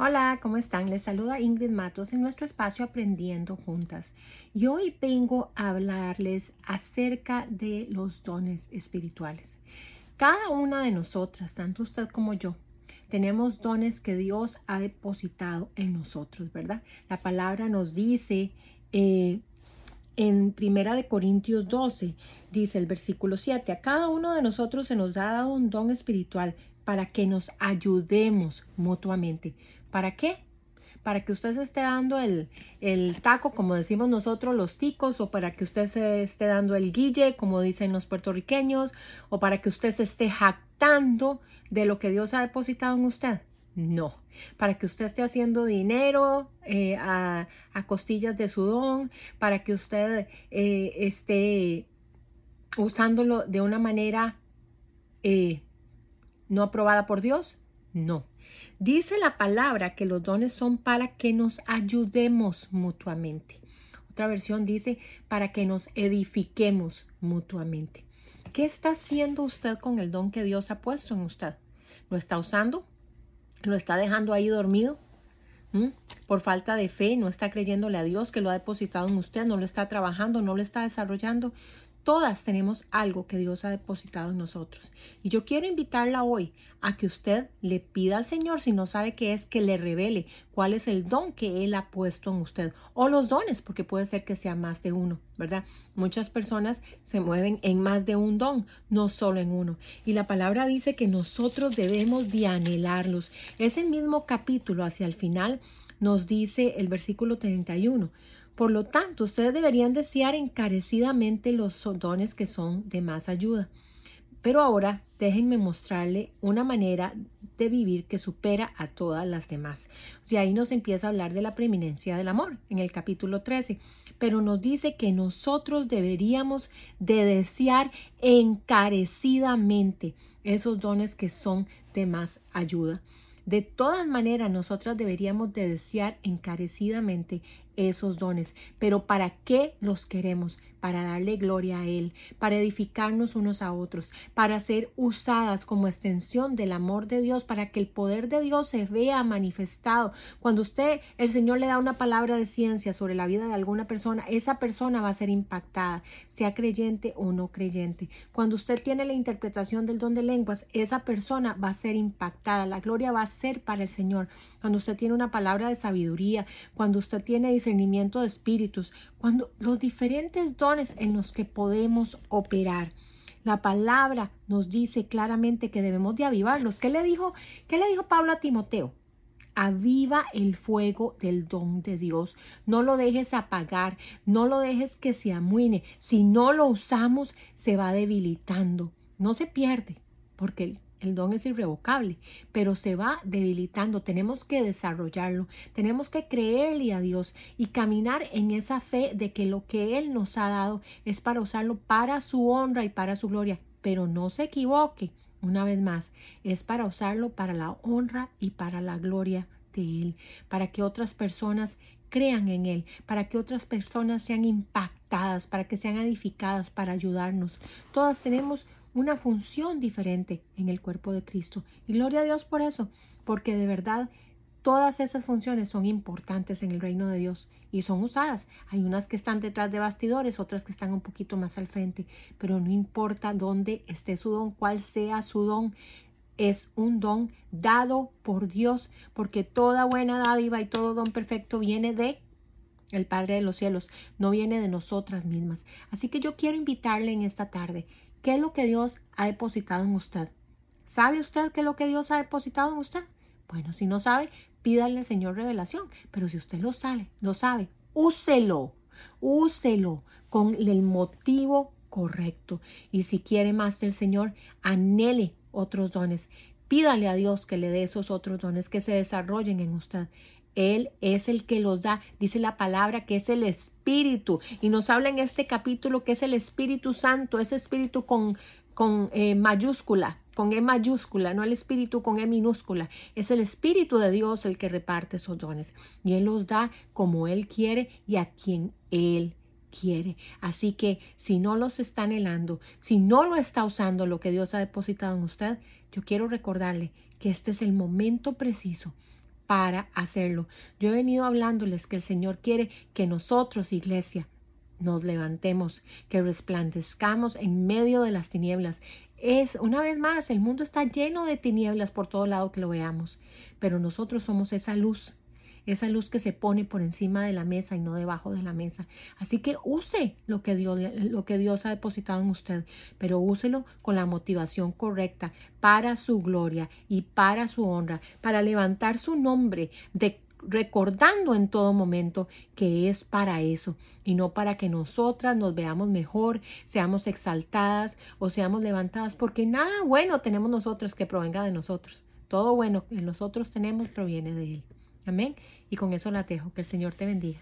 Hola, ¿cómo están? Les saluda Ingrid Matos en nuestro espacio Aprendiendo Juntas. Y hoy vengo a hablarles acerca de los dones espirituales. Cada una de nosotras, tanto usted como yo, tenemos dones que Dios ha depositado en nosotros, ¿verdad? La palabra nos dice eh, en Primera de Corintios 12, dice el versículo 7, a cada uno de nosotros se nos ha dado un don espiritual para que nos ayudemos mutuamente. ¿Para qué? Para que usted se esté dando el, el, taco, como decimos nosotros los ticos, o para que usted se esté dando el guille, como dicen los puertorriqueños, o para que usted se esté jactando de lo que Dios ha depositado en usted. No, para que usted esté haciendo dinero eh, a, costillas de su don, para que usted eh, esté usándolo de una manera eh, no aprobada por Dios. No. Dice la palabra que los dones son para que nos ayudemos mutuamente. Otra versión dice para que nos edifiquemos mutuamente. ¿Qué está haciendo usted con el don que Dios ha puesto en usted? ¿Lo está usando? lo está dejando ahí dormido. Por falta de fe, no está creyéndole a Dios que lo ha depositado en usted, no lo está trabajando, no lo está desarrollando. Todas tenemos algo que Dios ha depositado en nosotros. Y yo quiero invitarla hoy a que usted le pida al Señor, si no sabe qué es, que le revele cuál es el don que Él ha puesto en usted. O los dones, porque puede ser que sea más de uno, ¿verdad? Muchas personas se mueven en más de un don, no solo en uno. Y la palabra dice que nosotros debemos de anhelarlos. Ese mismo capítulo hacia el final nos dice el versículo 31. Por lo tanto, ustedes deberían desear encarecidamente los dones que son de más ayuda. Pero ahora déjenme mostrarle una manera de vivir que supera a todas las demás. Y ahí nos empieza a hablar de la preeminencia del amor en el capítulo 13, pero nos dice que nosotros deberíamos de desear encarecidamente esos dones que son de más ayuda. De todas maneras, nosotras deberíamos de desear encarecidamente esos dones. Pero ¿para qué los queremos? Para darle gloria a Él, para edificarnos unos a otros, para ser usadas como extensión del amor de Dios, para que el poder de Dios se vea manifestado. Cuando usted, el Señor le da una palabra de ciencia sobre la vida de alguna persona, esa persona va a ser impactada, sea creyente o no creyente. Cuando usted tiene la interpretación del don de lenguas, esa persona va a ser impactada. La gloria va a ser para el Señor. Cuando usted tiene una palabra de sabiduría, cuando usted tiene discernimiento de espíritus, cuando los diferentes dones en los que podemos operar. La palabra nos dice claramente que debemos de avivarlos. ¿Qué le dijo? ¿Qué le dijo Pablo a Timoteo? Aviva el fuego del don de Dios. No lo dejes apagar, no lo dejes que se amuine. Si no lo usamos, se va debilitando. No se pierde, porque el don es irrevocable, pero se va debilitando. Tenemos que desarrollarlo. Tenemos que creerle a Dios y caminar en esa fe de que lo que Él nos ha dado es para usarlo para su honra y para su gloria. Pero no se equivoque, una vez más, es para usarlo para la honra y para la gloria de Él, para que otras personas crean en Él, para que otras personas sean impactadas, para que sean edificadas, para ayudarnos. Todas tenemos una función diferente en el cuerpo de Cristo. Y gloria a Dios por eso, porque de verdad todas esas funciones son importantes en el reino de Dios y son usadas. Hay unas que están detrás de bastidores, otras que están un poquito más al frente, pero no importa dónde esté su don, cuál sea su don, es un don dado por Dios, porque toda buena dádiva y todo don perfecto viene de el Padre de los cielos, no viene de nosotras mismas. Así que yo quiero invitarle en esta tarde ¿Qué es lo que Dios ha depositado en usted? ¿Sabe usted qué es lo que Dios ha depositado en usted? Bueno, si no sabe, pídale al Señor revelación. Pero si usted lo sabe, lo sabe, úselo, úselo con el motivo correcto. Y si quiere más del Señor, anhele otros dones. Pídale a Dios que le dé esos otros dones que se desarrollen en usted. Él es el que los da. Dice la palabra que es el Espíritu. Y nos habla en este capítulo que es el Espíritu Santo, ese Espíritu con, con eh, mayúscula, con E mayúscula, no el Espíritu con E minúscula. Es el Espíritu de Dios el que reparte esos dones. Y Él los da como Él quiere y a quien Él quiere. Así que si no los está anhelando, si no lo está usando lo que Dios ha depositado en usted, yo quiero recordarle que este es el momento preciso para hacerlo. Yo he venido hablándoles que el Señor quiere que nosotros, iglesia, nos levantemos, que resplandezcamos en medio de las tinieblas. Es, una vez más, el mundo está lleno de tinieblas por todo lado que lo veamos, pero nosotros somos esa luz esa luz que se pone por encima de la mesa y no debajo de la mesa. Así que use lo que Dios, lo que Dios ha depositado en usted, pero úselo con la motivación correcta para su gloria y para su honra, para levantar su nombre de recordando en todo momento que es para eso y no para que nosotras nos veamos mejor, seamos exaltadas o seamos levantadas, porque nada bueno tenemos nosotras que provenga de nosotros. Todo bueno que nosotros tenemos proviene de Él. Amén. Y con eso la dejo. Que el Señor te bendiga.